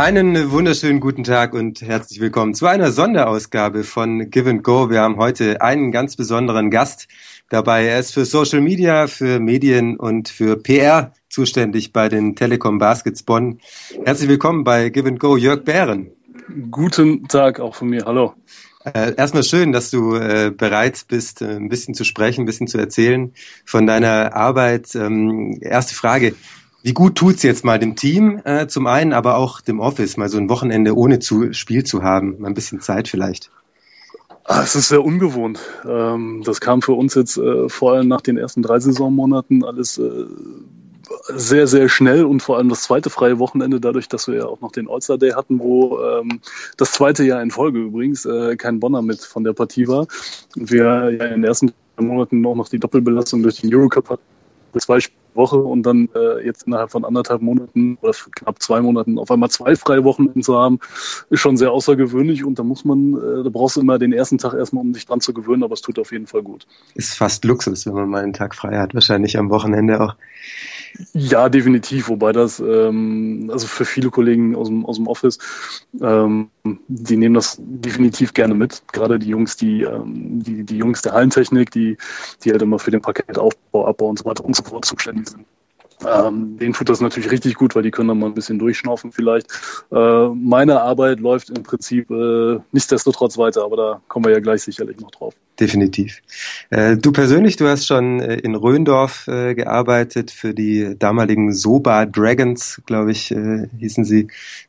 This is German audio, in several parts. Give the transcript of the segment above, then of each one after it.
Einen wunderschönen guten Tag und herzlich willkommen zu einer Sonderausgabe von Give and Go. Wir haben heute einen ganz besonderen Gast dabei. Er ist für Social Media, für Medien und für PR zuständig bei den Telekom Baskets Bonn. Herzlich willkommen bei Give and Go, Jörg Bären. Guten Tag auch von mir. Hallo. Äh, erstmal schön, dass du äh, bereit bist, äh, ein bisschen zu sprechen, ein bisschen zu erzählen von deiner Arbeit. Ähm, erste Frage. Wie gut tut's jetzt mal dem Team äh, zum einen, aber auch dem Office, mal so ein Wochenende ohne zu, Spiel zu haben, mal ein bisschen Zeit vielleicht? Ah, es ist sehr ungewohnt. Ähm, das kam für uns jetzt äh, vor allem nach den ersten drei Saisonmonaten alles äh, sehr, sehr schnell und vor allem das zweite freie Wochenende, dadurch, dass wir ja auch noch den All-Star Day hatten, wo ähm, das zweite Jahr in Folge übrigens äh, kein Bonner mit von der Partie war. Und wir ja in den ersten Monaten auch noch die Doppelbelastung durch den Eurocup hatten zwei Woche und dann äh, jetzt innerhalb von anderthalb Monaten oder knapp zwei Monaten auf einmal zwei freie Wochen zu haben, ist schon sehr außergewöhnlich und da muss man, äh, da brauchst du immer den ersten Tag erstmal, um sich dran zu gewöhnen, aber es tut auf jeden Fall gut. Ist fast Luxus, wenn man mal einen Tag frei hat, wahrscheinlich am Wochenende auch. Ja, definitiv, wobei das, ähm, also für viele Kollegen aus dem, aus dem Office, ähm, die nehmen das definitiv gerne mit. Gerade die Jungs, die, ähm, die, die Jungs der Hallentechnik, die, die halt immer für den Paketaufbau, Abbau und so weiter und so fort zuständig sind. Ähm, denen tut das natürlich richtig gut, weil die können dann mal ein bisschen durchschnaufen vielleicht. Äh, meine Arbeit läuft im Prinzip äh, nichtsdestotrotz weiter, aber da kommen wir ja gleich sicherlich noch drauf. Definitiv. Äh, du persönlich, du hast schon äh, in Röndorf äh, gearbeitet für die damaligen Soba Dragons, glaube ich, äh, hießen sie.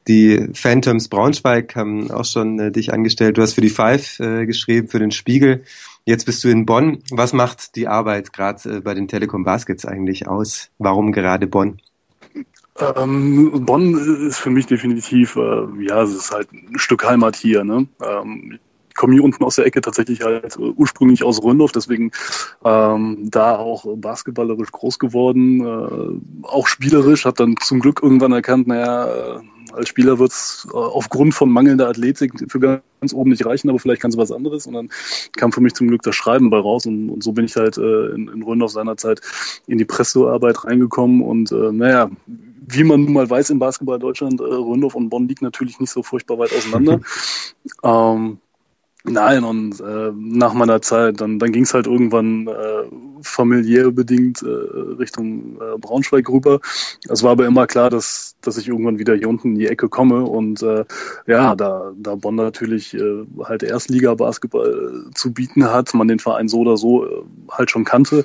Die Phantoms Braunschweig haben auch schon dich angestellt. Du hast für die Five geschrieben, für den Spiegel. Jetzt bist du in Bonn. Was macht die Arbeit gerade äh, bei den Telekom Baskets eigentlich aus? Warum gerade Bonn? Ähm, Bonn ist für mich definitiv, äh, ja, es ist halt ein Stück Heimat hier. Ne? Ähm, ich komme hier unten aus der Ecke tatsächlich halt ursprünglich aus Röndorf, deswegen ähm, da auch basketballerisch groß geworden, äh, auch spielerisch, habe dann zum Glück irgendwann erkannt, naja, als Spieler wird es äh, aufgrund von mangelnder Athletik für ganz oben nicht reichen, aber vielleicht kannst du was anderes. Und dann kam für mich zum Glück das Schreiben bei raus. Und, und so bin ich halt äh, in, in Röndorf seinerzeit in die Pressearbeit reingekommen. Und äh, naja, wie man nun mal weiß in Basketball Deutschland, äh, Röndorf und Bonn liegt natürlich nicht so furchtbar weit auseinander. ähm, Nein, und äh, nach meiner Zeit, dann, dann ging es halt irgendwann äh, familiär bedingt äh, Richtung äh, Braunschweig rüber. Es war aber immer klar, dass, dass ich irgendwann wieder hier unten in die Ecke komme. Und äh, ja, da, da Bonn natürlich äh, halt Erstliga-Basketball äh, zu bieten hat, man den Verein so oder so äh, halt schon kannte.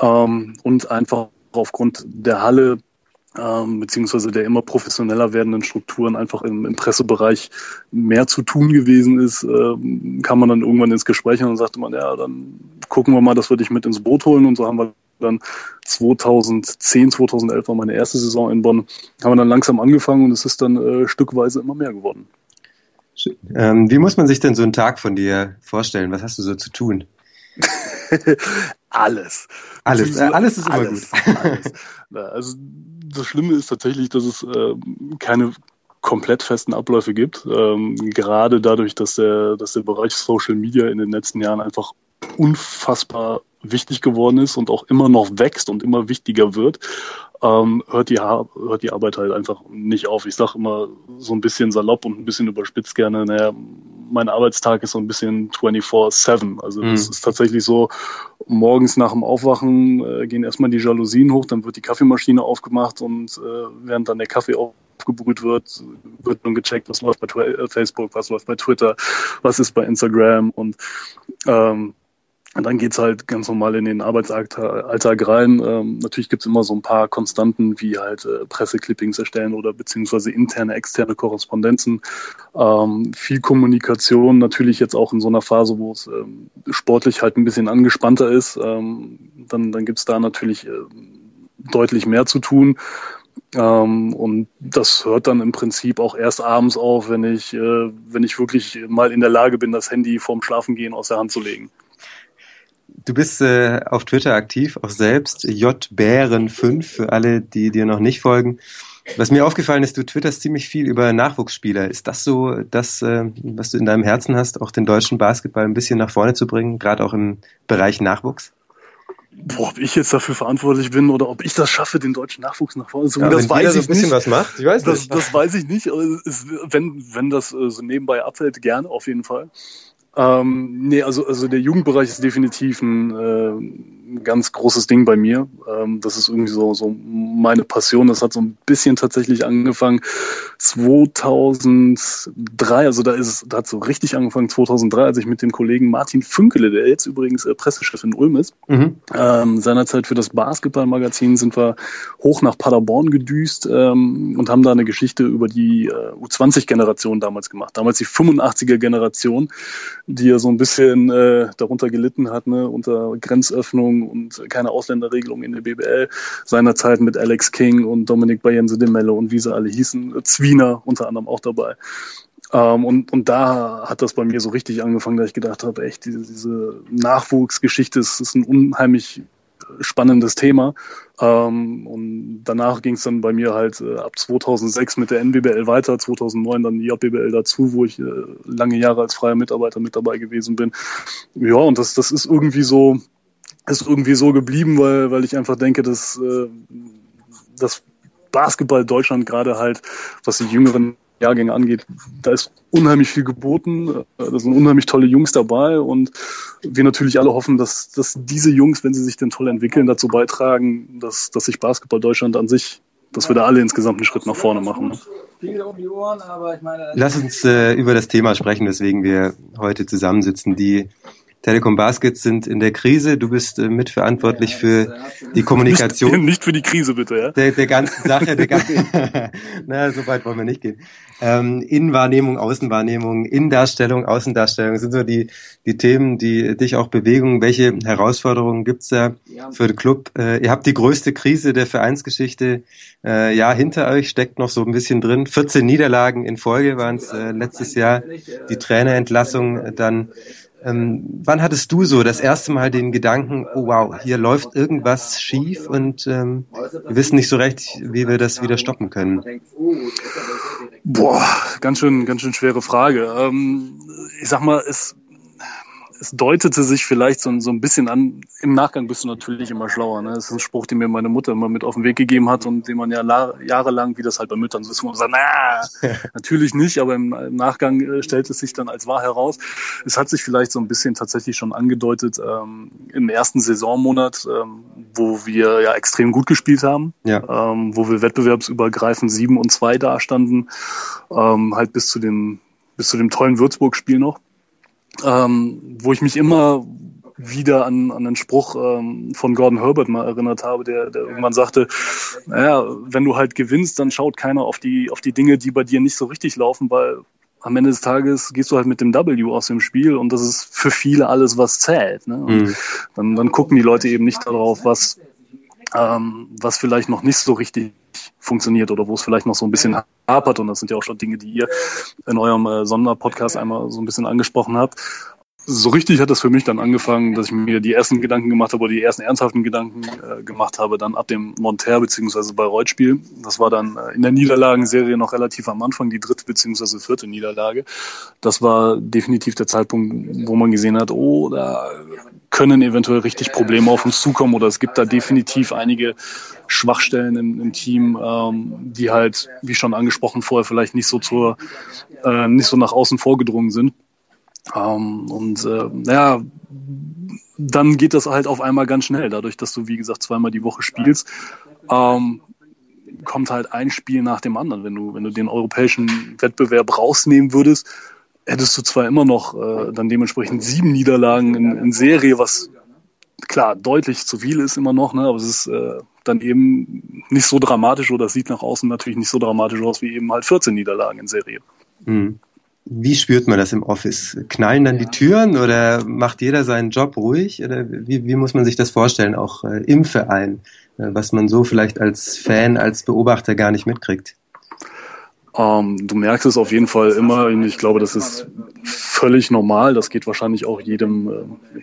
Ähm, und einfach aufgrund der Halle ähm, beziehungsweise der immer professioneller werdenden Strukturen einfach im, im Pressebereich mehr zu tun gewesen ist, äh, kam man dann irgendwann ins Gespräch und dann sagte man, ja, dann gucken wir mal, dass wir dich mit ins Boot holen und so haben wir dann 2010, 2011 war meine erste Saison in Bonn, haben wir dann langsam angefangen und es ist dann äh, stückweise immer mehr geworden. Ähm, wie muss man sich denn so einen Tag von dir vorstellen? Was hast du so zu tun? alles. Alles, äh, alles ist alles, immer gut. Alles. Also das Schlimme ist tatsächlich, dass es äh, keine komplett festen Abläufe gibt. Ähm, gerade dadurch, dass der, dass der Bereich Social Media in den letzten Jahren einfach unfassbar wichtig geworden ist und auch immer noch wächst und immer wichtiger wird, ähm, hört, die hört die Arbeit halt einfach nicht auf. Ich sage immer so ein bisschen salopp und ein bisschen überspitzt gerne, naja, mein Arbeitstag ist so ein bisschen 24-7. Also mhm. das ist tatsächlich so, morgens nach dem Aufwachen äh, gehen erstmal die Jalousien hoch, dann wird die Kaffeemaschine aufgemacht und äh, während dann der Kaffee aufgebrüht wird, wird nun gecheckt, was läuft bei äh, Facebook, was läuft bei Twitter, was ist bei Instagram und ähm, und dann geht's halt ganz normal in den Arbeitsalltag rein. Ähm, natürlich gibt's immer so ein paar Konstanten wie halt äh, Presseclippings erstellen oder beziehungsweise interne, externe Korrespondenzen. Ähm, viel Kommunikation, natürlich jetzt auch in so einer Phase, wo es ähm, sportlich halt ein bisschen angespannter ist. Ähm, dann, dann gibt's da natürlich äh, deutlich mehr zu tun. Ähm, und das hört dann im Prinzip auch erst abends auf, wenn ich, äh, wenn ich wirklich mal in der Lage bin, das Handy vorm Schlafengehen aus der Hand zu legen. Du bist äh, auf Twitter aktiv, auch selbst, jbären5 für alle, die dir noch nicht folgen. Was mir aufgefallen ist, du twitterst ziemlich viel über Nachwuchsspieler. Ist das so das, äh, was du in deinem Herzen hast, auch den deutschen Basketball ein bisschen nach vorne zu bringen, gerade auch im Bereich Nachwuchs? Boah, ob ich jetzt dafür verantwortlich bin oder ob ich das schaffe, den deutschen Nachwuchs nach vorne zu bringen, ja, das weiß ich so ein bisschen nicht. was macht, ich weiß das, nicht. Das weiß ich nicht. Es, wenn, wenn das äh, so nebenbei abfällt, gerne auf jeden Fall. Ähm, nee, also, also der Jugendbereich ist definitiv ein, äh, ein ganz großes Ding bei mir. Ähm, das ist irgendwie so, so meine Passion. Das hat so ein bisschen tatsächlich angefangen 2003. Also da ist es, da hat so richtig angefangen 2003, als ich mit dem Kollegen Martin Fünkele, der jetzt übrigens äh, Pressechef in Ulm ist, mhm. ähm, seinerzeit für das Basketballmagazin sind wir hoch nach Paderborn gedüst ähm, und haben da eine Geschichte über die äh, U20-Generation damals gemacht. Damals die 85er-Generation die ja so ein bisschen äh, darunter gelitten hat, ne, unter Grenzöffnung und keine Ausländerregelung in der BBL, seinerzeit mit Alex King und Dominik Bayense de Mello und wie sie alle hießen, Zwiener unter anderem auch dabei. Ähm, und, und da hat das bei mir so richtig angefangen, dass ich gedacht habe, echt, diese, diese Nachwuchsgeschichte ist, ist ein unheimlich spannendes Thema. Ähm, und danach ging es dann bei mir halt äh, ab 2006 mit der NBBL weiter, 2009 dann die JBBL dazu, wo ich äh, lange Jahre als freier Mitarbeiter mit dabei gewesen bin. Ja, und das, das ist irgendwie so, ist irgendwie so geblieben, weil, weil ich einfach denke, dass, äh, dass Basketball Deutschland gerade halt, was die jüngeren Jahrgänge angeht, da ist unheimlich viel geboten. Da sind unheimlich tolle Jungs dabei und wir natürlich alle hoffen, dass, dass diese Jungs, wenn sie sich denn toll entwickeln, dazu beitragen, dass, dass sich Basketball Deutschland an sich, dass wir da alle insgesamt einen Schritt nach vorne machen. Lass uns äh, über das Thema sprechen, weswegen wir heute zusammensitzen. Die Telekom Baskets sind in der Krise. Du bist äh, mitverantwortlich für die Kommunikation. Nicht, nicht, für die Krise, bitte, ja? Der, der ganzen Sache. Der ganzen, na, so weit wollen wir nicht gehen. Ähm, Innenwahrnehmung, Außenwahrnehmung, Innendarstellung, Außendarstellung sind so die, die Themen, die dich auch bewegen. Welche Herausforderungen gibt's da für den Club? Äh, ihr habt die größte Krise der Vereinsgeschichte äh, ja hinter euch, steckt noch so ein bisschen drin. 14 Niederlagen in Folge waren es äh, letztes Jahr. Die Trainerentlassung äh, dann ähm, wann hattest du so das erste Mal den Gedanken, oh wow, hier läuft irgendwas schief und ähm, wir wissen nicht so recht, wie wir das wieder stoppen können? Boah, ganz schön, ganz schön schwere Frage. Ähm, ich sag mal, es es deutete sich vielleicht so, so ein bisschen an, im Nachgang bist du natürlich immer schlauer. Ne? Das ist ein Spruch, den mir meine Mutter immer mit auf den Weg gegeben hat und den man ja jahrelang, wie das halt bei Müttern so ist, man sagt, na, natürlich nicht, aber im, im Nachgang äh, stellt es sich dann als wahr heraus. Es hat sich vielleicht so ein bisschen tatsächlich schon angedeutet ähm, im ersten Saisonmonat, ähm, wo wir ja extrem gut gespielt haben, ja. ähm, wo wir wettbewerbsübergreifend sieben und zwei dastanden, ähm, halt bis zu dem bis zu dem tollen Würzburg-Spiel noch ähm, wo ich mich immer wieder an, an einen Spruch ähm, von Gordon Herbert mal erinnert habe, der, der irgendwann sagte, naja, wenn du halt gewinnst, dann schaut keiner auf die, auf die Dinge, die bei dir nicht so richtig laufen, weil am Ende des Tages gehst du halt mit dem W aus dem Spiel und das ist für viele alles, was zählt. Ne? Und mhm. dann, dann gucken die Leute eben nicht darauf, was, ähm, was vielleicht noch nicht so richtig funktioniert oder wo es vielleicht noch so ein bisschen hapert. Und das sind ja auch schon Dinge, die ihr in eurem äh, Sonderpodcast einmal so ein bisschen angesprochen habt. So richtig hat das für mich dann angefangen, dass ich mir die ersten Gedanken gemacht habe oder die ersten ernsthaften Gedanken äh, gemacht habe, dann ab dem Monter bei Reutspiel. Das war dann äh, in der Niederlagenserie noch relativ am Anfang, die dritte beziehungsweise vierte Niederlage. Das war definitiv der Zeitpunkt, wo man gesehen hat, oh, da können eventuell richtig Probleme auf uns zukommen oder es gibt da definitiv einige Schwachstellen im, im Team, ähm, die halt, wie schon angesprochen vorher, vielleicht nicht so zur, äh, nicht so nach außen vorgedrungen sind. Ähm, und äh, ja, dann geht das halt auf einmal ganz schnell, dadurch, dass du, wie gesagt, zweimal die Woche spielst. Ähm, kommt halt ein Spiel nach dem anderen. Wenn du, wenn du den europäischen Wettbewerb rausnehmen würdest, hättest du zwar immer noch äh, dann dementsprechend sieben Niederlagen in, in Serie, was klar deutlich zu viel ist immer noch, ne, aber es ist äh, dann eben nicht so dramatisch oder sieht nach außen natürlich nicht so dramatisch aus wie eben halt 14 Niederlagen in Serie. Mhm. Wie spürt man das im Office? Knallen dann die Türen oder macht jeder seinen Job ruhig? Oder wie, wie muss man sich das vorstellen, auch äh, im Verein, äh, was man so vielleicht als Fan, als Beobachter gar nicht mitkriegt? Ähm, du merkst es auf jeden Fall immer. Ich glaube, das ist völlig normal. Das geht wahrscheinlich auch jedem. Äh,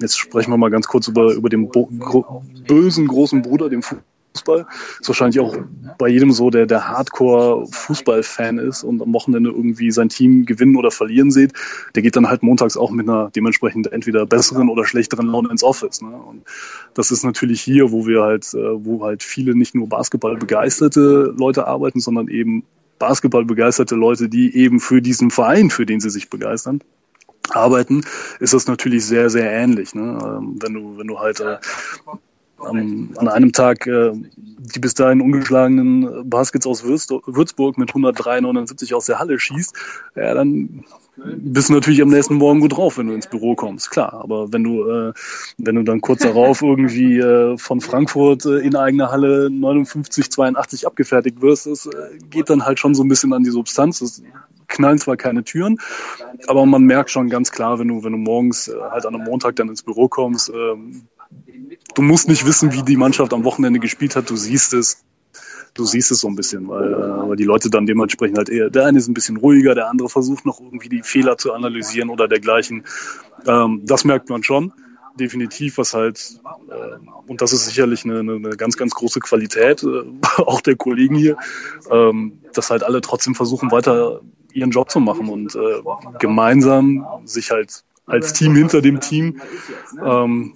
jetzt sprechen wir mal ganz kurz über, über den gro bösen großen Bruder, dem Fußball. Ist wahrscheinlich auch bei jedem so, der der Hardcore-Fußball-Fan ist und am Wochenende irgendwie sein Team gewinnen oder verlieren sieht, der geht dann halt montags auch mit einer dementsprechend entweder besseren oder schlechteren Laune ins Office. Ne? Und das ist natürlich hier, wo wir halt, äh, wo halt viele nicht nur Basketball begeisterte Leute arbeiten, sondern eben Basketball begeisterte Leute, die eben für diesen Verein, für den sie sich begeistern, arbeiten, ist das natürlich sehr, sehr ähnlich. Ne? Ähm, wenn du, wenn du halt äh, an, an einem Tag äh, die bis dahin ungeschlagenen Baskets aus Würzburg mit 103,79 aus der Halle schießt, ja, dann bist du natürlich am nächsten Morgen gut drauf, wenn du ins Büro kommst, klar. Aber wenn du, äh, wenn du dann kurz darauf irgendwie äh, von Frankfurt äh, in eigener Halle 59, 82 abgefertigt wirst, das äh, geht dann halt schon so ein bisschen an die Substanz. Das knallen zwar keine Türen, aber man merkt schon ganz klar, wenn du, wenn du morgens äh, halt an einem Montag dann ins Büro kommst, äh, du musst nicht wissen, wie die Mannschaft am Wochenende gespielt hat, du siehst es du siehst es so ein bisschen, weil, äh, weil die Leute dann dementsprechend halt eher, der eine ist ein bisschen ruhiger, der andere versucht noch irgendwie die Fehler zu analysieren oder dergleichen. Ähm, das merkt man schon, definitiv, was halt, äh, und das ist sicherlich eine, eine ganz, ganz große Qualität, äh, auch der Kollegen hier, ähm, dass halt alle trotzdem versuchen, weiter ihren Job zu machen und äh, gemeinsam sich halt als Team hinter dem Team ähm,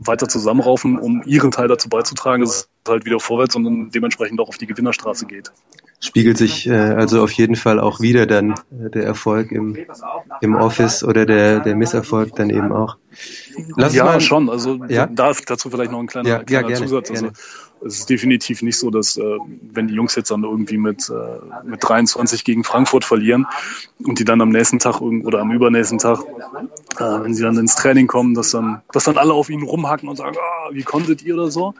weiter zusammenraufen, um ihren Teil dazu beizutragen, dass halt wieder vorwärts und dann dementsprechend auch auf die Gewinnerstraße geht. Spiegelt sich äh, also auf jeden Fall auch wieder dann äh, der Erfolg im, im Office oder der, der Misserfolg dann eben auch. Lass ja, mal, schon. Also ja? darf dazu vielleicht noch ein kleiner, ja, kleiner ja, gerne, Zusatz. Also, gerne es ist definitiv nicht so, dass äh, wenn die Jungs jetzt dann irgendwie mit, äh, mit 23 gegen Frankfurt verlieren und die dann am nächsten Tag oder am übernächsten Tag, äh, wenn sie dann ins Training kommen, dass dann, dass dann alle auf ihnen rumhacken und sagen, ah, wie konntet ihr oder so.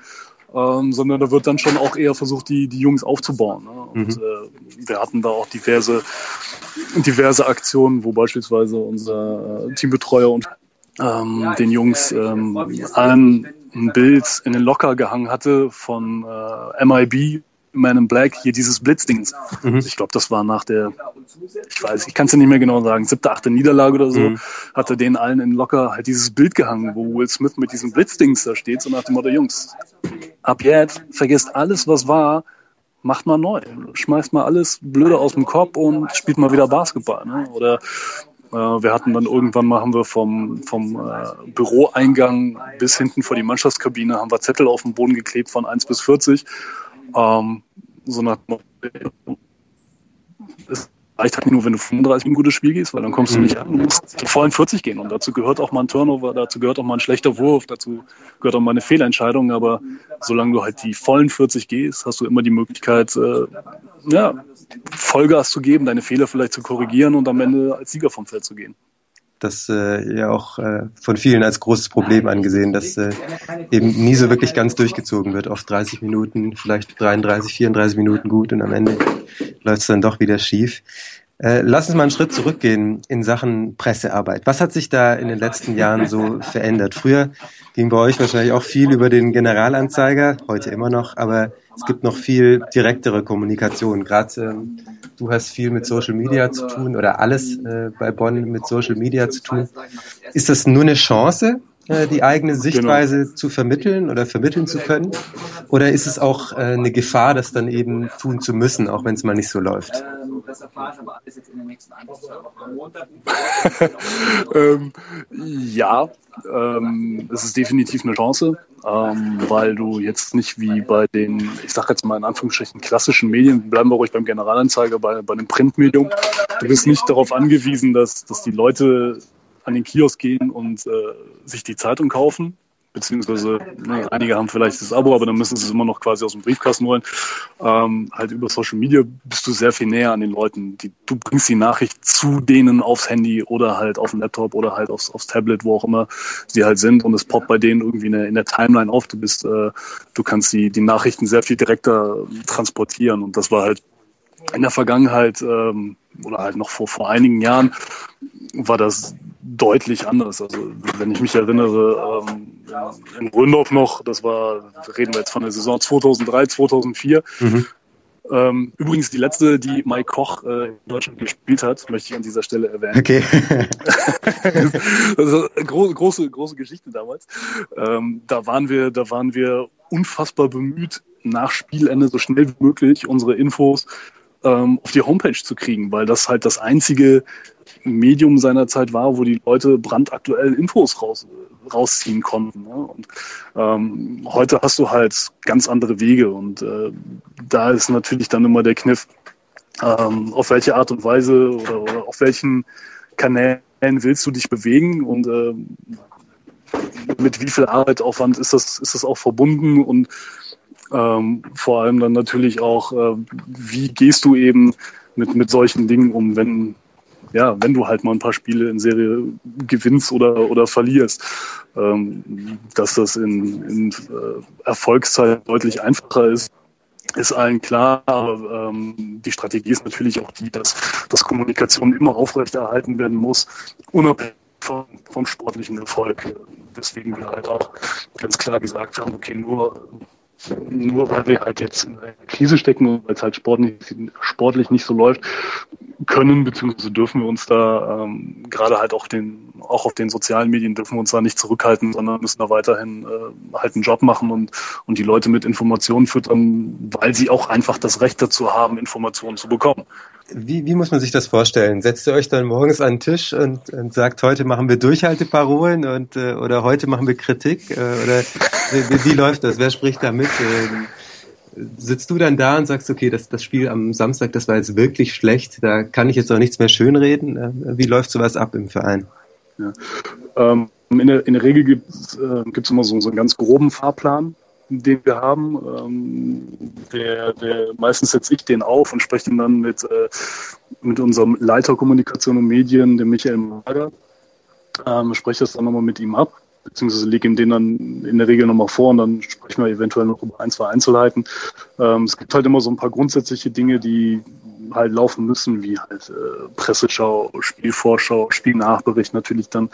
Ähm, sondern da wird dann schon auch eher versucht, die, die Jungs aufzubauen. Ne? Und mhm. äh, wir hatten da auch diverse, diverse Aktionen, wo beispielsweise unser äh, Teambetreuer und ähm, den Jungs ähm, allen ein Bild in den Locker gehangen hatte von äh, MIB, Man in Black, hier dieses Blitzdings. Mhm. Ich glaube, das war nach der, ich weiß, ich kann es ja nicht mehr genau sagen, siebte, achte Niederlage oder so, mhm. hatte denen allen in Locker halt dieses Bild gehangen, wo Will Smith mit diesem Blitzdings da steht, so nach dem Motto, Jungs, ab jetzt vergesst alles, was war, macht mal neu, schmeißt mal alles Blöde aus dem Kopf und spielt mal wieder Basketball. Ne? Oder äh, wir hatten dann irgendwann mal, haben wir vom, vom äh, Büroeingang bis hinten vor die Mannschaftskabine, haben wir Zettel auf den Boden geklebt von 1 bis 40. Ähm, so nach reicht halt nur, wenn du 35 ein gutes Spiel gehst, weil dann kommst du nicht an. Du musst die vollen 40 gehen. Und dazu gehört auch mal ein Turnover, dazu gehört auch mal ein schlechter Wurf, dazu gehört auch mal eine Fehlentscheidung. Aber solange du halt die vollen 40 gehst, hast du immer die Möglichkeit, äh, ja, Vollgas zu geben, deine Fehler vielleicht zu korrigieren und am Ende als Sieger vom Feld zu gehen das äh, ja auch äh, von vielen als großes Problem angesehen, dass äh, eben nie so wirklich ganz durchgezogen wird. Oft 30 Minuten, vielleicht 33, 34 Minuten gut und am Ende läuft es dann doch wieder schief. Äh, lass uns mal einen Schritt zurückgehen in Sachen Pressearbeit. Was hat sich da in den letzten Jahren so verändert? Früher ging bei euch wahrscheinlich auch viel über den Generalanzeiger, heute immer noch, aber es gibt noch viel direktere Kommunikation. Gerade ähm, du hast viel mit Social Media zu tun oder alles äh, bei Bonn mit Social Media zu tun. Ist das nur eine Chance, äh, die eigene genau. Sichtweise genau. zu vermitteln oder vermitteln zu können? Oder ist es auch äh, eine Gefahr, das dann eben tun zu müssen, auch wenn es mal nicht so läuft? Das erfahre ich aber alles jetzt in den nächsten ein bis zwei Wochen. Montag. ähm, ja, ähm, es ist definitiv eine Chance, ähm, weil du jetzt nicht wie bei den, ich sag jetzt mal in Anführungsstrichen, klassischen Medien, bleiben wir ruhig beim Generalanzeiger, bei, bei einem Printmedium, du bist nicht darauf angewiesen, dass, dass die Leute an den Kiosk gehen und äh, sich die Zeitung kaufen, beziehungsweise ne, einige haben vielleicht das Abo, aber dann müssen sie es immer noch quasi aus dem Briefkasten holen. Ähm, halt über Social Media bist du sehr viel näher an den Leuten. Die, du bringst die Nachricht zu denen aufs Handy oder halt auf den Laptop oder halt aufs, aufs Tablet, wo auch immer sie halt sind und es poppt bei denen irgendwie in der, in der Timeline auf. Du bist, äh, du kannst die, die Nachrichten sehr viel direkter transportieren und das war halt in der Vergangenheit ähm, oder halt noch vor, vor einigen Jahren war das deutlich anders. Also wenn ich mich erinnere, ähm, in Röndorf noch, das war, reden wir jetzt von der Saison 2003, 2004, mhm. Ähm, übrigens die letzte, die Mike Koch äh, in Deutschland gespielt hat, möchte ich an dieser Stelle erwähnen. Okay. also große, große, große Geschichte damals. Ähm, da waren wir, da waren wir unfassbar bemüht, nach Spielende so schnell wie möglich unsere Infos ähm, auf die Homepage zu kriegen, weil das halt das einzige Medium seiner Zeit war, wo die Leute brandaktuell Infos raus, rausziehen konnten. Ne? Und ähm, heute hast du halt ganz andere Wege und äh, da ist natürlich dann immer der Kniff, ähm, auf welche Art und Weise oder, oder auf welchen Kanälen willst du dich bewegen und äh, mit wie viel Arbeitsaufwand ist das, ist das auch verbunden und ähm, vor allem dann natürlich auch, äh, wie gehst du eben mit, mit solchen Dingen um, wenn, ja, wenn du halt mal ein paar Spiele in Serie gewinnst oder, oder verlierst, ähm, dass das in, in äh, Erfolgszeit deutlich einfacher ist, ist allen klar, aber ähm, die Strategie ist natürlich auch die, dass, dass Kommunikation immer aufrechterhalten werden muss, unabhängig vom, vom sportlichen Erfolg. Deswegen wir halt auch ganz klar gesagt haben, okay, nur nur weil wir halt jetzt in einer Krise stecken und weil es halt sportlich, sportlich nicht so läuft, können bzw. dürfen wir uns da ähm, gerade halt auch den auch auf den sozialen Medien dürfen wir uns da nicht zurückhalten, sondern müssen da weiterhin äh, halt einen Job machen und und die Leute mit Informationen füttern, weil sie auch einfach das Recht dazu haben, Informationen zu bekommen. Wie, wie muss man sich das vorstellen? Setzt ihr euch dann morgens an den Tisch und, und sagt, heute machen wir Durchhalteparolen und äh, oder heute machen wir Kritik äh, oder wie, wie läuft das? Wer spricht da mit? Äh, sitzt du dann da und sagst, okay, das, das Spiel am Samstag, das war jetzt wirklich schlecht, da kann ich jetzt auch nichts mehr schönreden. Äh, wie läuft sowas ab im Verein? Ja. Ähm, in, der, in der Regel gibt es äh, immer so, so einen ganz groben Fahrplan, den wir haben. Ähm, der, der, meistens setze ich den auf und spreche ihn dann mit, äh, mit unserem Leiter Kommunikation und Medien, dem Michael Mager. Ähm, spreche das dann nochmal mit ihm ab beziehungsweise lege ihm den dann in der Regel nochmal vor und dann sprechen wir eventuell noch über ein, zwei Einzelheiten. Ähm, es gibt halt immer so ein paar grundsätzliche Dinge, die halt laufen müssen, wie halt äh, Presseschau, Spielvorschau, Spielnachbericht, natürlich dann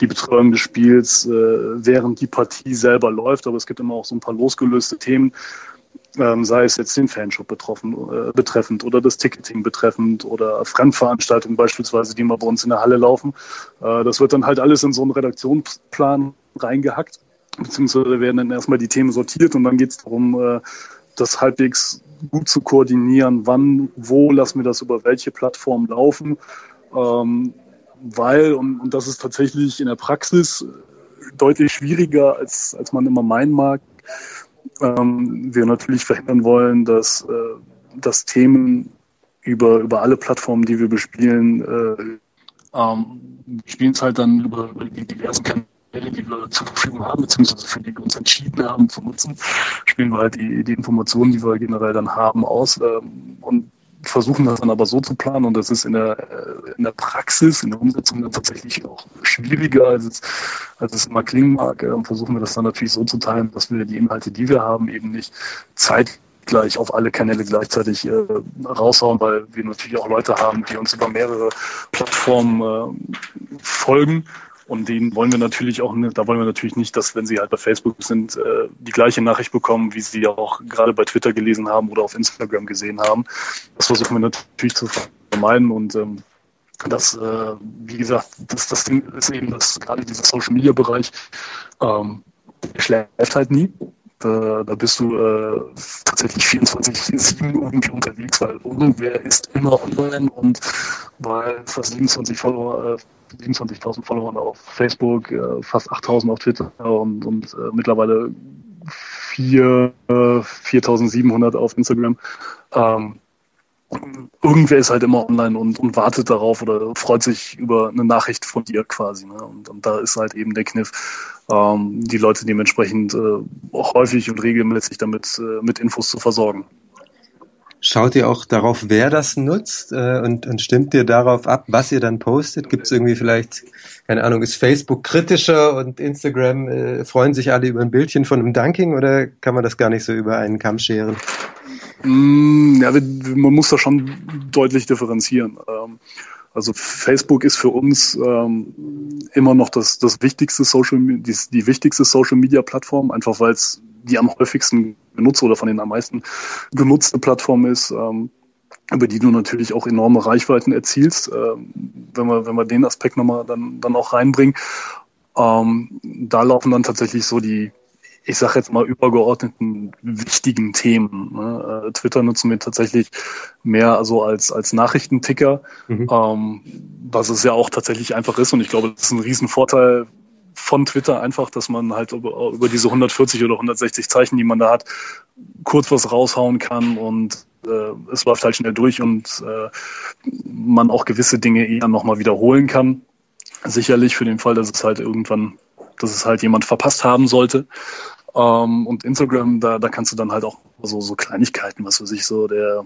die Betreuung des Spiels, äh, während die Partie selber läuft, aber es gibt immer auch so ein paar losgelöste Themen, ähm, sei es jetzt den Fanshop betroffen, äh, betreffend oder das Ticketing betreffend oder Fremdveranstaltungen beispielsweise, die mal bei uns in der Halle laufen. Äh, das wird dann halt alles in so einen Redaktionsplan reingehackt, beziehungsweise werden dann erstmal die Themen sortiert und dann geht es darum, äh, das halbwegs gut zu koordinieren, wann, wo lassen wir das über welche Plattform laufen. Ähm, weil, und, und das ist tatsächlich in der Praxis deutlich schwieriger, als, als man immer meinen mag, ähm, wir natürlich verhindern wollen, dass, äh, dass Themen über, über alle Plattformen, die wir bespielen, äh, ähm, spielen es halt dann über, über die diversen Kanäle, die wir zur Verfügung haben, beziehungsweise für die wir uns entschieden haben zu nutzen, spielen wir halt die, die Informationen, die wir generell dann haben, aus. Ähm, und versuchen das dann aber so zu planen und das ist in der, äh, in der Praxis, in der Umsetzung dann tatsächlich auch schwieriger, als es, als es immer klingen mag. Und versuchen wir das dann natürlich so zu teilen, dass wir die Inhalte, die wir haben, eben nicht zeitgleich auf alle Kanäle gleichzeitig äh, raushauen, weil wir natürlich auch Leute haben, die uns über mehrere Plattformen äh, folgen und denen wollen wir natürlich auch, da wollen wir natürlich nicht, dass wenn sie halt bei Facebook sind, äh, die gleiche Nachricht bekommen, wie sie auch gerade bei Twitter gelesen haben oder auf Instagram gesehen haben. Das versuchen wir natürlich zu vermeiden und ähm, das, äh, wie gesagt, das, das Ding ist eben, dass gerade dieser Social Media Bereich ähm, schläft halt nie. Da, da bist du äh, tatsächlich 24-7 irgendwie unterwegs, weil irgendwer ist immer online und weil fast 27 Follower, äh, 27.000 Follower auf Facebook, äh, fast 8.000 auf Twitter und, und äh, mittlerweile 4, äh, 4.700 auf Instagram. Ähm, irgendwer ist halt immer online und, und wartet darauf oder freut sich über eine Nachricht von dir quasi. Ne? Und, und da ist halt eben der Kniff, ähm, die Leute dementsprechend äh, häufig und regelmäßig damit äh, mit Infos zu versorgen. Schaut ihr auch darauf, wer das nutzt äh, und, und stimmt ihr darauf ab, was ihr dann postet? Gibt es irgendwie vielleicht, keine Ahnung, ist Facebook kritischer und Instagram äh, freuen sich alle über ein Bildchen von einem Dunking oder kann man das gar nicht so über einen Kamm scheren? Mm, ja, man muss da schon deutlich differenzieren. Ähm, Also Facebook ist für uns ähm, immer noch das, das wichtigste Social, die, die wichtigste Social Media Plattform, einfach weil es die am häufigsten genutzt oder von den am meisten genutzte Plattform ist. Ähm, über die du natürlich auch enorme Reichweiten erzielst, wenn wir, wenn wir den Aspekt nochmal dann, dann auch reinbringen. Ähm, da laufen dann tatsächlich so die, ich sage jetzt mal, übergeordneten wichtigen Themen. Ne? Äh, Twitter nutzen wir tatsächlich mehr also als, als Nachrichtenticker, mhm. ähm, was es ja auch tatsächlich einfach ist. Und ich glaube, das ist ein Riesenvorteil von Twitter einfach, dass man halt über, über diese 140 oder 160 Zeichen, die man da hat, kurz was raushauen kann und äh, es läuft halt schnell durch und äh, man auch gewisse Dinge eher nochmal wiederholen kann. Sicherlich für den Fall, dass es halt irgendwann, dass es halt jemand verpasst haben sollte. Ähm, und Instagram, da, da kannst du dann halt auch so, so Kleinigkeiten, was weiß ich, so der,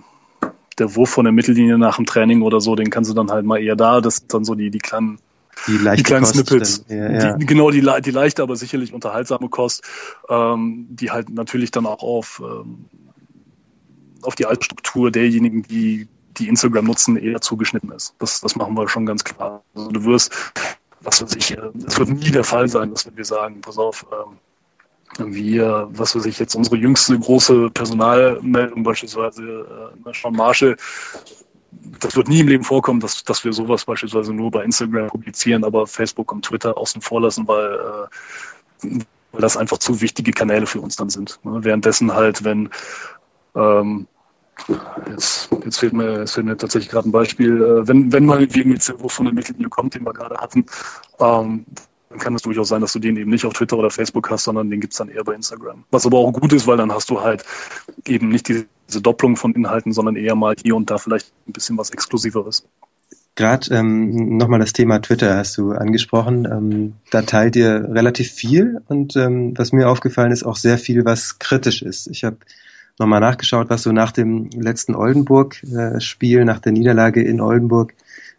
der Wurf von der Mittellinie nach dem Training oder so, den kannst du dann halt mal eher da. Das sind dann so die, die kleinen die, die kleinen Kost Snippets. ja, ja. Die, genau, die, die leichte, aber sicherlich unterhaltsame Kost, ähm, die halt natürlich dann auch auf, ähm, auf die Altstruktur derjenigen, die, die Instagram nutzen, eher zugeschnitten ist. Das, das machen wir schon ganz klar. Also du wirst, was weiß ich, äh, es wird nie der Fall sein, dass wir sagen, pass auf, ähm, wir, was weiß ich, jetzt unsere jüngste große Personalmeldung beispielsweise, äh, Sean Marshall, das wird nie im Leben vorkommen, dass, dass wir sowas beispielsweise nur bei Instagram publizieren, aber Facebook und Twitter außen vor lassen, weil, äh, weil das einfach zu wichtige Kanäle für uns dann sind. Ne? Währenddessen halt, wenn ähm, Jetzt, jetzt, fehlt mir, jetzt fehlt mir tatsächlich gerade ein Beispiel. Äh, wenn, wenn mal irgendwie jetzt von der Mittellinie kommt, den wir gerade hatten, ähm, dann kann es durchaus sein, dass du den eben nicht auf Twitter oder Facebook hast, sondern den gibt's dann eher bei Instagram. Was aber auch gut ist, weil dann hast du halt eben nicht diese Doppelung von Inhalten, sondern eher mal hier und da vielleicht ein bisschen was Exklusiveres. Gerade ähm, nochmal das Thema Twitter hast du angesprochen. Ähm, da teilt ihr relativ viel und ähm, was mir aufgefallen ist, auch sehr viel, was kritisch ist. Ich habe nochmal nachgeschaut, was so nach dem letzten Oldenburg-Spiel, nach der Niederlage in Oldenburg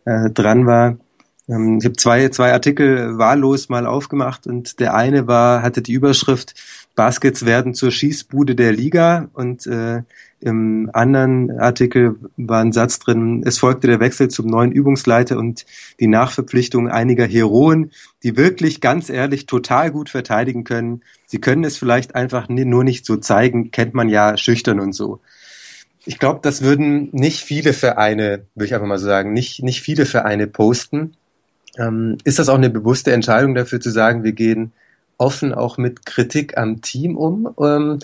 äh, dran war. Ähm, ich habe zwei, zwei Artikel wahllos mal aufgemacht und der eine war, hatte die Überschrift Baskets werden zur Schießbude der Liga und äh, im anderen Artikel war ein Satz drin, es folgte der Wechsel zum neuen Übungsleiter und die Nachverpflichtung einiger Heroen, die wirklich ganz ehrlich total gut verteidigen können. Sie können es vielleicht einfach nur nicht so zeigen, kennt man ja schüchtern und so. Ich glaube, das würden nicht viele Vereine, würde ich einfach mal sagen, nicht, nicht viele Vereine posten. Ähm, ist das auch eine bewusste Entscheidung dafür zu sagen, wir gehen offen auch mit Kritik am Team um? Ähm,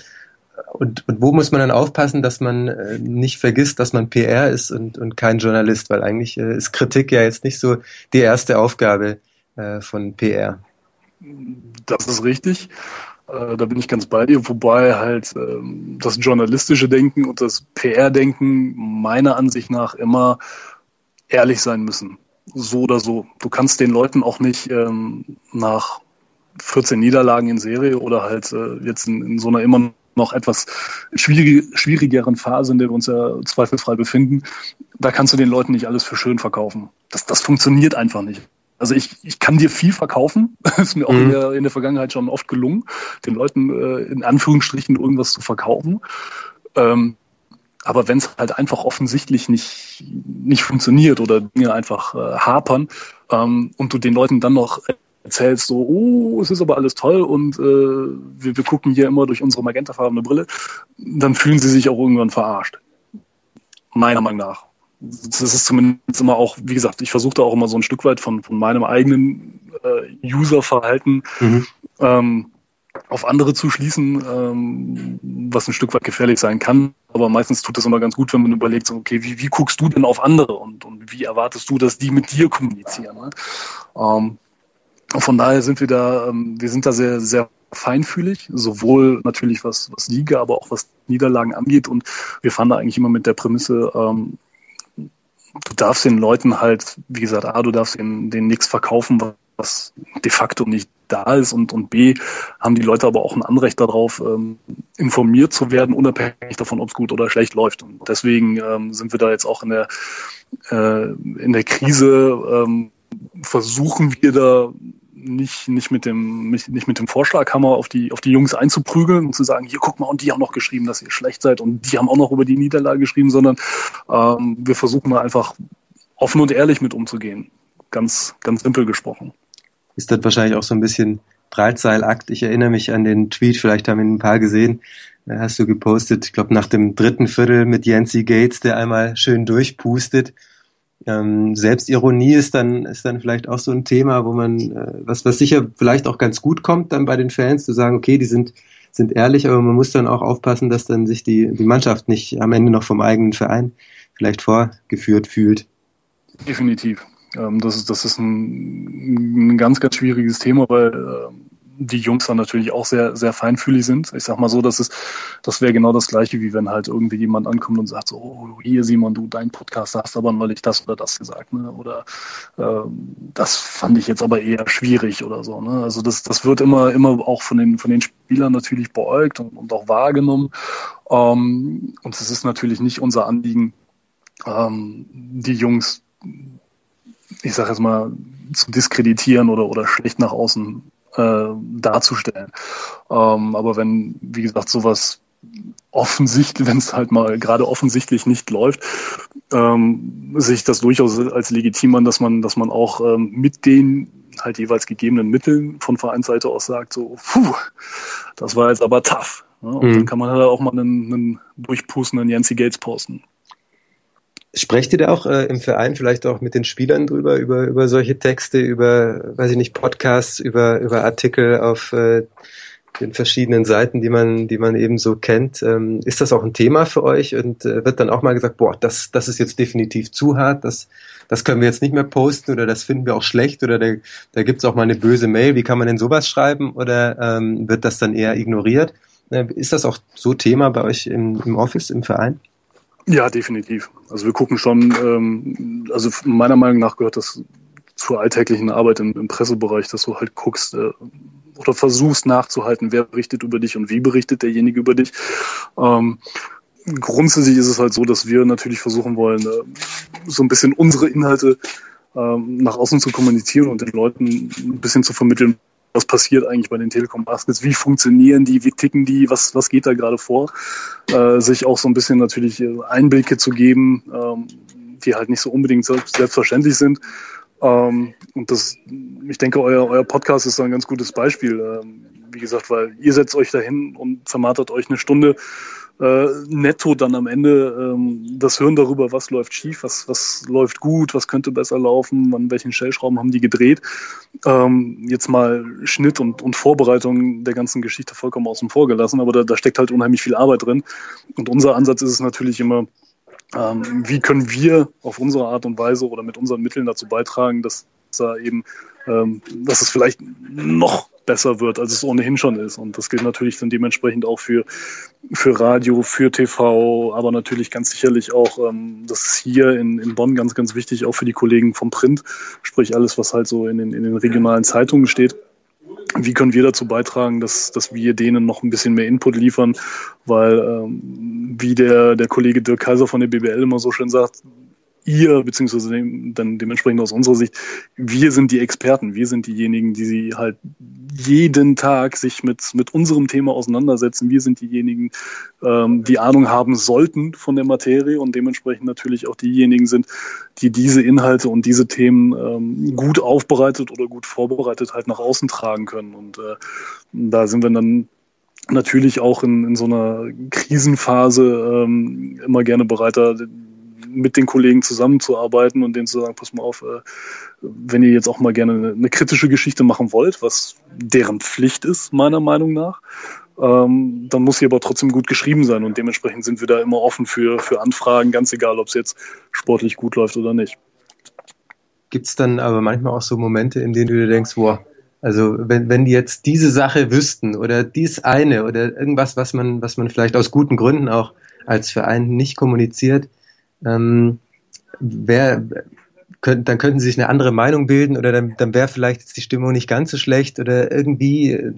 und, und wo muss man dann aufpassen, dass man äh, nicht vergisst, dass man PR ist und, und kein Journalist? Weil eigentlich äh, ist Kritik ja jetzt nicht so die erste Aufgabe äh, von PR. Das ist richtig. Äh, da bin ich ganz bei dir, wobei halt ähm, das journalistische Denken und das PR-Denken meiner Ansicht nach immer ehrlich sein müssen so oder so. Du kannst den Leuten auch nicht ähm, nach 14 Niederlagen in Serie oder halt äh, jetzt in, in, so einer immer noch etwas schwierige, schwierigeren Phase, in der wir uns ja zweifelsfrei befinden, da kannst du den Leuten nicht alles für schön verkaufen. Das, das funktioniert einfach nicht. Also ich, ich kann dir viel verkaufen. Ist mir auch mhm. in, der, in der Vergangenheit schon oft gelungen, den Leuten äh, in Anführungsstrichen irgendwas zu verkaufen. Ähm, aber wenn es halt einfach offensichtlich nicht, nicht funktioniert oder Dinge einfach äh, hapern ähm, und du den Leuten dann noch erzählst so, oh, es ist aber alles toll und äh, wir, wir gucken hier immer durch unsere magentafarbene Brille, dann fühlen sie sich auch irgendwann verarscht. Meiner Meinung nach. Das ist zumindest immer auch, wie gesagt, ich versuche da auch immer so ein Stück weit von, von meinem eigenen äh, Userverhalten mhm. ähm, auf andere zu schließen, ähm, was ein Stück weit gefährlich sein kann. Aber meistens tut das immer ganz gut, wenn man überlegt, so, okay, wie, wie guckst du denn auf andere und, und wie erwartest du, dass die mit dir kommunizieren? Ne? Ähm, von daher sind wir da, ähm, wir sind da sehr, sehr feinfühlig, sowohl natürlich was, was Liga, aber auch was Niederlagen angeht. Und wir fahren da eigentlich immer mit der Prämisse, ähm, du darfst den Leuten halt, wie gesagt, A, du darfst denen, denen nichts verkaufen, was de facto nicht da ist und, und B, haben die Leute aber auch ein Anrecht darauf, ähm, informiert zu werden, unabhängig davon, ob es gut oder schlecht läuft. Und deswegen ähm, sind wir da jetzt auch in der, äh, in der Krise, ähm, versuchen wir da nicht, nicht mit dem, nicht, nicht mit dem Vorschlaghammer auf die, auf die Jungs einzuprügeln und zu sagen, hier guck mal, und die haben noch geschrieben, dass ihr schlecht seid und die haben auch noch über die Niederlage geschrieben, sondern ähm, wir versuchen da einfach offen und ehrlich mit umzugehen. Ganz, ganz simpel gesprochen. Ist das wahrscheinlich auch so ein bisschen Drahtseilakt? Ich erinnere mich an den Tweet, vielleicht haben ihn ein paar gesehen, hast du gepostet, ich glaube nach dem dritten Viertel mit Yancy Gates, der einmal schön durchpustet. Ähm, Selbstironie ist dann, ist dann vielleicht auch so ein Thema, wo man, äh, was, was sicher vielleicht auch ganz gut kommt dann bei den Fans, zu sagen, okay, die sind, sind ehrlich, aber man muss dann auch aufpassen, dass dann sich die, die Mannschaft nicht am Ende noch vom eigenen Verein vielleicht vorgeführt fühlt. Definitiv. Ähm, das ist, das ist ein, ein ganz, ganz schwieriges Thema, weil ähm, die Jungs dann natürlich auch sehr, sehr feinfühlig sind. Ich sag mal so, das ist, das wäre genau das Gleiche, wie wenn halt irgendwie jemand ankommt und sagt so, oh, hier Simon, du, dein Podcast hast aber neulich das oder das gesagt, ne? Oder äh, das fand ich jetzt aber eher schwierig oder so. Ne? Also das, das wird immer, immer auch von den, von den Spielern natürlich beäugt und, und auch wahrgenommen. Ähm, und es ist natürlich nicht unser Anliegen, ähm, die Jungs, ich sag jetzt mal, zu diskreditieren oder, oder schlecht nach außen äh, darzustellen. Ähm, aber wenn, wie gesagt, sowas offensichtlich, wenn es halt mal gerade offensichtlich nicht läuft, ähm, sehe ich das durchaus als legitim an, dass man, dass man auch ähm, mit den halt jeweils gegebenen Mitteln von Vereinsseite aus sagt, so, puh, das war jetzt aber tough. Ja, und mhm. dann kann man halt auch mal einen, einen durchpustenden Yancy Gates posten. Sprecht ihr da auch äh, im Verein vielleicht auch mit den Spielern drüber, über, über solche Texte, über, weiß ich nicht, Podcasts, über, über Artikel auf äh, den verschiedenen Seiten, die man, die man eben so kennt. Ähm, ist das auch ein Thema für euch und äh, wird dann auch mal gesagt, boah, das, das ist jetzt definitiv zu hart, das, das können wir jetzt nicht mehr posten oder das finden wir auch schlecht oder da, da gibt's auch mal eine böse Mail, wie kann man denn sowas schreiben oder ähm, wird das dann eher ignoriert? Äh, ist das auch so Thema bei euch im, im Office, im Verein? Ja, definitiv. Also wir gucken schon, ähm, also meiner Meinung nach gehört das zur alltäglichen Arbeit im, im Pressebereich, dass du halt guckst äh, oder versuchst nachzuhalten, wer berichtet über dich und wie berichtet derjenige über dich. Ähm, grundsätzlich ist es halt so, dass wir natürlich versuchen wollen, äh, so ein bisschen unsere Inhalte ähm, nach außen zu kommunizieren und den Leuten ein bisschen zu vermitteln, was passiert eigentlich bei den Telekom Baskets, wie funktionieren die, wie ticken die, was, was geht da gerade vor, äh, sich auch so ein bisschen natürlich äh, Einblicke zu geben, ähm, die halt nicht so unbedingt selbstverständlich sind. Ähm, und das, ich denke, euer, euer Podcast ist ein ganz gutes Beispiel. Ähm, wie gesagt, weil ihr setzt euch dahin und zermartert euch eine Stunde äh, netto dann am Ende ähm, das Hören darüber, was läuft schief, was, was läuft gut, was könnte besser laufen, an welchen Stellschrauben haben die gedreht. Ähm, jetzt mal Schnitt und, und Vorbereitung der ganzen Geschichte vollkommen außen vor gelassen, aber da, da steckt halt unheimlich viel Arbeit drin. Und unser Ansatz ist es natürlich immer, ähm, wie können wir auf unsere Art und Weise oder mit unseren Mitteln dazu beitragen, dass da eben, ähm, dass es vielleicht noch besser wird, als es ohnehin schon ist. Und das gilt natürlich dann dementsprechend auch für, für Radio, für TV, aber natürlich ganz sicherlich auch, ähm, das ist hier in, in Bonn ganz, ganz wichtig, auch für die Kollegen vom Print, sprich alles, was halt so in den, in den regionalen Zeitungen steht. Wie können wir dazu beitragen, dass, dass wir denen noch ein bisschen mehr Input liefern? Weil, ähm, wie der, der Kollege Dirk Kaiser von der BBL immer so schön sagt, ihr, beziehungsweise dann dementsprechend aus unserer Sicht, wir sind die Experten, wir sind diejenigen, die sie halt jeden Tag sich mit, mit unserem Thema auseinandersetzen. Wir sind diejenigen, ähm, die Ahnung haben sollten von der Materie und dementsprechend natürlich auch diejenigen sind, die diese Inhalte und diese Themen ähm, gut aufbereitet oder gut vorbereitet halt nach außen tragen können. Und äh, da sind wir dann natürlich auch in, in so einer Krisenphase ähm, immer gerne bereiter, mit den Kollegen zusammenzuarbeiten und denen zu sagen, pass mal auf, äh, wenn ihr jetzt auch mal gerne eine, kritische Geschichte machen wollt, was deren Pflicht ist, meiner Meinung nach, ähm, dann muss sie aber trotzdem gut geschrieben sein und dementsprechend sind wir da immer offen für, für Anfragen, ganz egal, ob es jetzt sportlich gut läuft oder nicht. Gibt es dann aber manchmal auch so Momente, in denen du dir denkst, boah, also wenn, wenn die jetzt diese Sache wüssten oder dies eine oder irgendwas, was man, was man vielleicht aus guten Gründen auch als Verein nicht kommuniziert, ähm, wer, könnt, dann könnten sie sich eine andere Meinung bilden oder dann, dann wäre vielleicht jetzt die Stimmung nicht ganz so schlecht oder irgendwie, äh,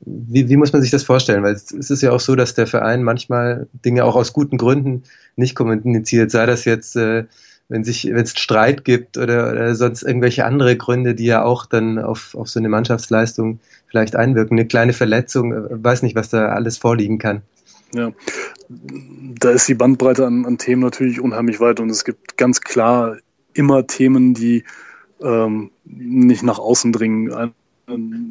wie, wie muss man sich das vorstellen? Weil es, ist ja auch so, dass der Verein manchmal Dinge auch aus guten Gründen nicht kommuniziert, sei das jetzt, äh, wenn wenn es Streit gibt oder, oder sonst irgendwelche andere Gründe, die ja auch dann auf, auf so eine Mannschaftsleistung vielleicht einwirken. Eine kleine Verletzung, äh, weiß nicht, was da alles vorliegen kann. Ja, da ist die Bandbreite an, an Themen natürlich unheimlich weit und es gibt ganz klar immer Themen, die ähm, nicht nach außen dringen.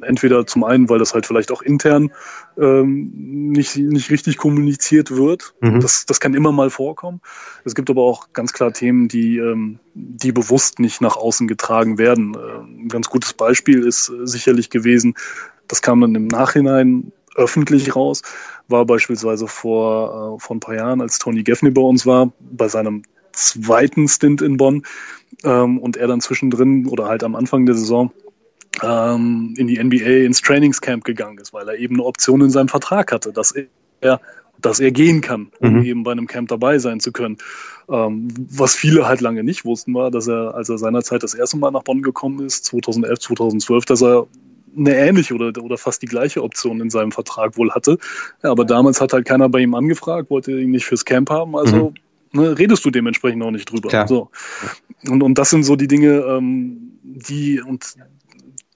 Entweder zum einen, weil das halt vielleicht auch intern ähm, nicht, nicht richtig kommuniziert wird. Mhm. Das, das kann immer mal vorkommen. Es gibt aber auch ganz klar Themen, die, ähm, die bewusst nicht nach außen getragen werden. Äh, ein ganz gutes Beispiel ist äh, sicherlich gewesen, das kam dann im Nachhinein öffentlich raus, war beispielsweise vor, äh, vor ein paar Jahren, als Tony Gaffney bei uns war, bei seinem zweiten Stint in Bonn ähm, und er dann zwischendrin oder halt am Anfang der Saison ähm, in die NBA ins Trainingscamp gegangen ist, weil er eben eine Option in seinem Vertrag hatte, dass er dass er gehen kann, um mhm. eben bei einem Camp dabei sein zu können. Ähm, was viele halt lange nicht wussten, war, dass er, als er seinerzeit das erste Mal nach Bonn gekommen ist, 2011, 2012, dass er eine ähnliche oder, oder fast die gleiche Option in seinem Vertrag wohl hatte. Ja, aber damals hat halt keiner bei ihm angefragt, wollte ihn nicht fürs Camp haben, also mhm. ne, redest du dementsprechend auch nicht drüber. Klar. So. Und, und das sind so die Dinge, ähm, die, und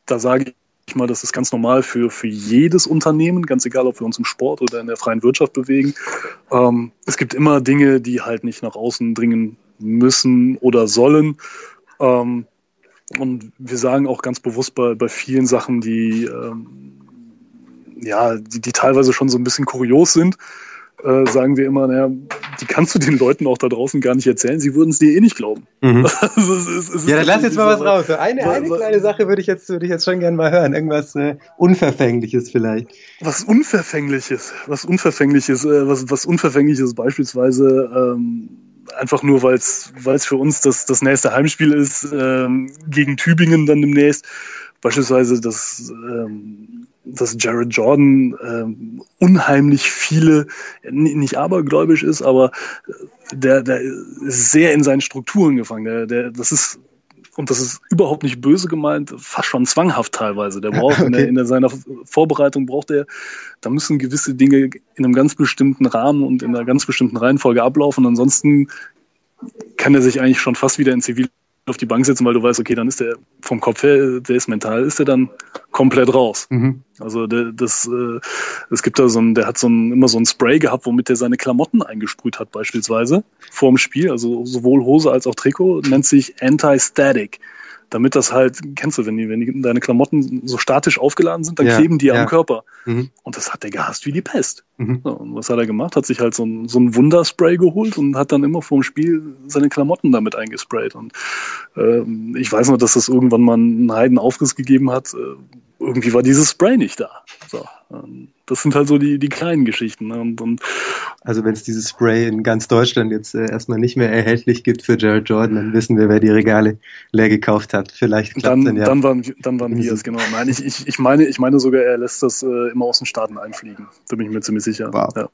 da sage ich mal, das ist ganz normal für, für jedes Unternehmen, ganz egal, ob wir uns im Sport oder in der freien Wirtschaft bewegen. Ähm, es gibt immer Dinge, die halt nicht nach außen dringen müssen oder sollen. Ähm, und wir sagen auch ganz bewusst bei, bei vielen Sachen, die, ähm, ja, die, die teilweise schon so ein bisschen kurios sind, äh, sagen wir immer, naja, die kannst du den Leuten auch da draußen gar nicht erzählen, sie würden es dir eh nicht glauben. Mhm. also, es ist, es ja, dann lass jetzt mal was raus. Eine, eine kleine Sache würde ich jetzt, würde ich jetzt schon gerne mal hören. Irgendwas äh, Unverfängliches vielleicht. Was Unverfängliches, was Unverfängliches, äh, was, was Unverfängliches beispielsweise, ähm, einfach nur, weil es für uns das, das nächste Heimspiel ist, ähm, gegen Tübingen dann demnächst. Beispielsweise, dass, ähm, dass Jared Jordan ähm, unheimlich viele, nicht abergläubisch ist, aber der, der ist sehr in seinen Strukturen gefangen. Der, der, das ist und das ist überhaupt nicht böse gemeint, fast schon zwanghaft teilweise. Der braucht okay. in, der, in der, seiner Vorbereitung braucht er, da müssen gewisse Dinge in einem ganz bestimmten Rahmen und in einer ganz bestimmten Reihenfolge ablaufen. Ansonsten kann er sich eigentlich schon fast wieder in Zivil auf die Bank setzen, weil du weißt, okay, dann ist der vom Kopf her, der ist mental, ist der dann komplett raus. Mhm. Also der, das, äh, es gibt da so ein, der hat so ein, immer so ein Spray gehabt, womit er seine Klamotten eingesprüht hat, beispielsweise vor dem Spiel, also sowohl Hose als auch Trikot, nennt sich Anti-Static damit das halt, kennst du, wenn, die, wenn die, deine Klamotten so statisch aufgeladen sind, dann ja, kleben die ja. am Körper. Mhm. Und das hat er gehasst wie die Pest. Mhm. So, und was hat er gemacht? Hat sich halt so ein, so ein Wunderspray geholt und hat dann immer vorm Spiel seine Klamotten damit eingesprayt. Und äh, ich weiß noch, dass das irgendwann mal einen Heidenaufriss gegeben hat. Äh, irgendwie war dieses Spray nicht da. So, ähm, das sind halt so die, die kleinen Geschichten. Ne? Und, und also wenn es dieses Spray in ganz Deutschland jetzt äh, erstmal nicht mehr erhältlich gibt für Jared Jordan, dann wissen wir, wer die Regale leer gekauft hat. Vielleicht klappt dann, dann ja. Dann waren, dann waren wir es, genau. Nein, ich, ich, ich, meine, ich meine sogar, er lässt das äh, immer aus den Staaten einfliegen. Da bin ich mir ziemlich sicher. Wow. Ja.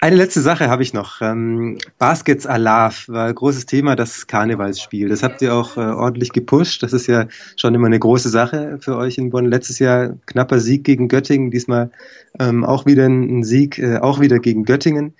Eine letzte Sache habe ich noch. Ähm, Baskets Alav war ein großes Thema, das Karnevalsspiel. Das habt ihr auch äh, ordentlich gepusht. Das ist ja schon immer eine große Sache für euch in Bonn. Letztes Jahr knapper Sieg gegen Göttingen, diesmal ähm, auch wieder ein Sieg, äh, auch wieder gegen Göttingen.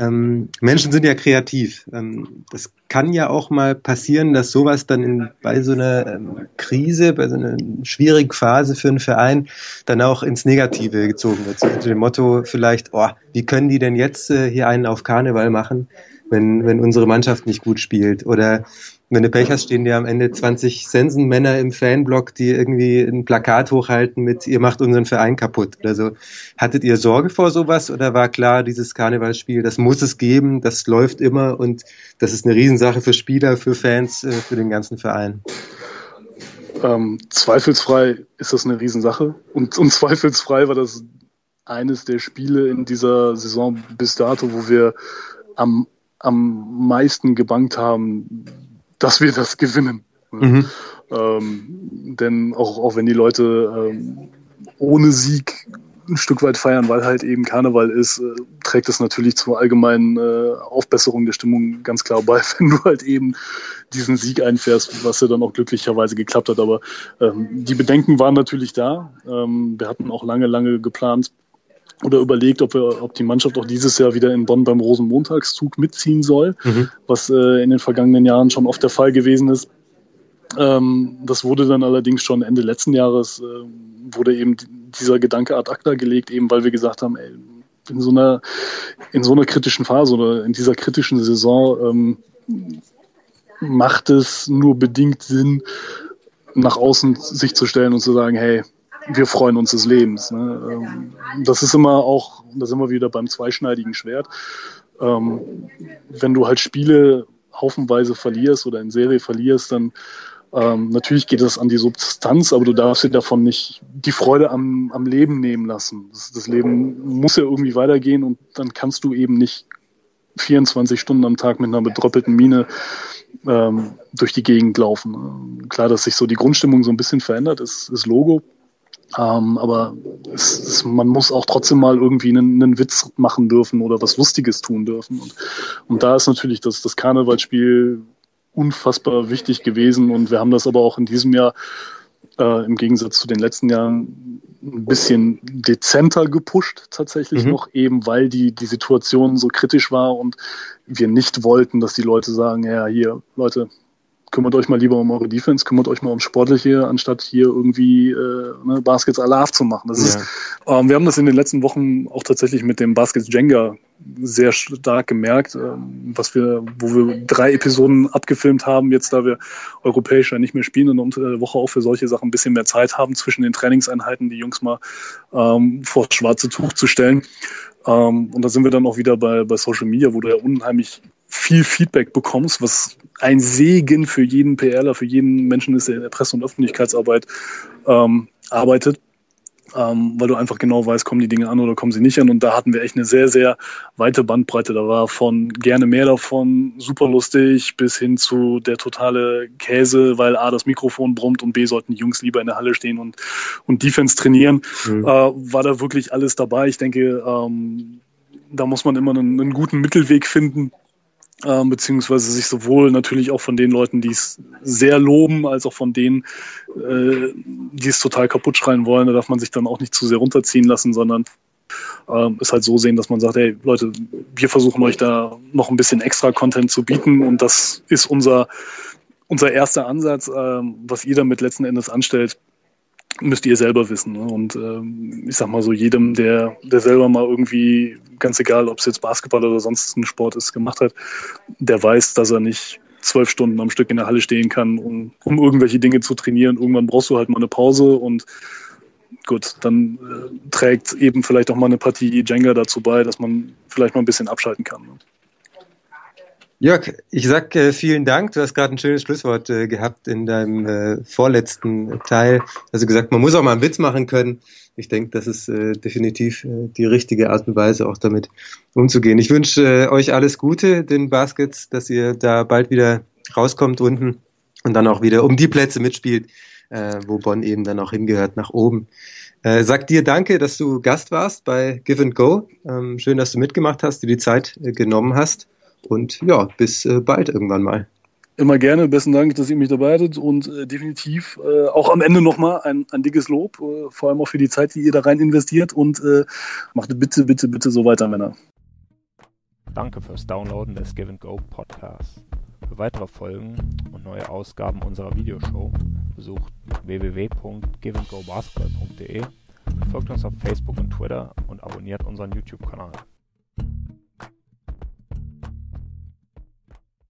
Ähm, Menschen sind ja kreativ. Ähm, das kann ja auch mal passieren, dass sowas dann in, bei so einer ähm, Krise, bei so einer schwierigen Phase für einen Verein dann auch ins Negative gezogen wird. So unter dem Motto vielleicht, oh, wie können die denn jetzt äh, hier einen auf Karneval machen, wenn, wenn unsere Mannschaft nicht gut spielt? Oder wenn du Pech hast, stehen dir am Ende 20 Sensenmänner im Fanblock, die irgendwie ein Plakat hochhalten mit ihr macht unseren Verein kaputt oder so. Hattet ihr Sorge vor sowas oder war klar, dieses Karnevalsspiel, das muss es geben, das läuft immer und das ist eine Riesensache für Spieler, für Fans, äh, für den ganzen Verein? Ähm, zweifelsfrei ist das eine Riesensache und, und zweifelsfrei war das eines der Spiele in dieser Saison bis dato, wo wir am, am meisten gebankt haben, dass wir das gewinnen. Mhm. Ähm, denn auch, auch wenn die Leute ähm, ohne Sieg ein Stück weit feiern, weil halt eben Karneval ist, äh, trägt es natürlich zur allgemeinen äh, Aufbesserung der Stimmung ganz klar bei, wenn du halt eben diesen Sieg einfährst, was ja dann auch glücklicherweise geklappt hat. Aber ähm, die Bedenken waren natürlich da. Ähm, wir hatten auch lange, lange geplant, oder überlegt, ob, wir, ob die Mannschaft auch dieses Jahr wieder in Bonn beim Rosenmontagszug mitziehen soll, mhm. was äh, in den vergangenen Jahren schon oft der Fall gewesen ist. Ähm, das wurde dann allerdings schon Ende letzten Jahres, äh, wurde eben dieser Gedanke ad acta gelegt, eben weil wir gesagt haben, ey, in so einer, in so einer kritischen Phase oder in dieser kritischen Saison ähm, macht es nur bedingt Sinn, nach außen sich zu stellen und zu sagen, hey, wir freuen uns des Lebens. Ne? Ähm, das ist immer auch, da sind wir wieder beim zweischneidigen Schwert. Ähm, wenn du halt Spiele haufenweise verlierst oder in Serie verlierst, dann ähm, natürlich geht das an die Substanz, aber du darfst dir davon nicht die Freude am, am Leben nehmen lassen. Das, das Leben muss ja irgendwie weitergehen und dann kannst du eben nicht 24 Stunden am Tag mit einer bedröppelten Mine ähm, durch die Gegend laufen. Klar, dass sich so die Grundstimmung so ein bisschen verändert, ist, ist Logo. Ähm, aber es, es, man muss auch trotzdem mal irgendwie einen, einen, Witz machen dürfen oder was Lustiges tun dürfen. Und, und da ist natürlich das, das Karnevalspiel unfassbar wichtig gewesen. Und wir haben das aber auch in diesem Jahr äh, im Gegensatz zu den letzten Jahren ein bisschen dezenter gepusht tatsächlich mhm. noch, eben weil die, die Situation so kritisch war und wir nicht wollten, dass die Leute sagen, ja, hier, Leute, kümmert euch mal lieber um eure Defense, kümmert euch mal um Sportliche, anstatt hier irgendwie äh, ne, Baskets Alarv zu machen. Das ja. ist, ähm, wir haben das in den letzten Wochen auch tatsächlich mit dem Baskets Jenga sehr stark gemerkt, ähm, was wir, wo wir drei Episoden abgefilmt haben, jetzt da wir europäisch ja nicht mehr spielen und unter der Woche auch für solche Sachen ein bisschen mehr Zeit haben, zwischen den Trainingseinheiten die Jungs mal ähm, vor das schwarze Tuch zu stellen. Ähm, und da sind wir dann auch wieder bei, bei Social Media, wo du ja unheimlich viel Feedback bekommst, was ein Segen für jeden PRler, für jeden Menschen ist, der in der Presse- und Öffentlichkeitsarbeit ähm, arbeitet, ähm, weil du einfach genau weißt, kommen die Dinge an oder kommen sie nicht an. Und da hatten wir echt eine sehr, sehr weite Bandbreite. Da war von gerne mehr davon, super lustig, bis hin zu der totale Käse, weil A, das Mikrofon brummt und B, sollten die Jungs lieber in der Halle stehen und, und Defense trainieren. Mhm. Äh, war da wirklich alles dabei. Ich denke, ähm, da muss man immer einen, einen guten Mittelweg finden äh, beziehungsweise sich sowohl natürlich auch von den Leuten, die es sehr loben, als auch von denen, äh, die es total kaputt schreien wollen. Da darf man sich dann auch nicht zu sehr runterziehen lassen, sondern äh, es halt so sehen, dass man sagt, hey Leute, wir versuchen euch da noch ein bisschen extra Content zu bieten und das ist unser unser erster Ansatz, äh, was ihr damit letzten Endes anstellt, müsst ihr selber wissen. Ne? Und ähm, ich sag mal so, jedem, der, der selber mal irgendwie, ganz egal, ob es jetzt Basketball oder sonst ein Sport ist, gemacht hat, der weiß, dass er nicht zwölf Stunden am Stück in der Halle stehen kann, um, um irgendwelche Dinge zu trainieren. Irgendwann brauchst du halt mal eine Pause und gut, dann äh, trägt eben vielleicht auch mal eine Partie Jenga dazu bei, dass man vielleicht mal ein bisschen abschalten kann. Ne? Jörg, ich sag äh, vielen Dank. Du hast gerade ein schönes Schlusswort äh, gehabt in deinem äh, vorletzten Teil. Also gesagt, man muss auch mal einen Witz machen können. Ich denke, das ist äh, definitiv äh, die richtige Art und Weise, auch damit umzugehen. Ich wünsche äh, euch alles Gute, den Baskets, dass ihr da bald wieder rauskommt unten und dann auch wieder um die Plätze mitspielt, wo Bonn eben dann auch hingehört, nach oben. sag dir danke, dass du Gast warst bei Give and Go. Ähm, schön, dass du mitgemacht hast, dir die Zeit genommen hast. Und ja, bis äh, bald irgendwann mal. Immer gerne, besten Dank, dass ihr mich dabei hattet und äh, definitiv äh, auch am Ende nochmal ein, ein dickes Lob, äh, vor allem auch für die Zeit, die ihr da rein investiert und äh, macht bitte, bitte, bitte so weiter, Männer. Danke fürs Downloaden des Give Go Podcasts. Für weitere Folgen und neue Ausgaben unserer Videoshow besucht www.giveandgobasketball.de, folgt uns auf Facebook und Twitter und abonniert unseren YouTube-Kanal.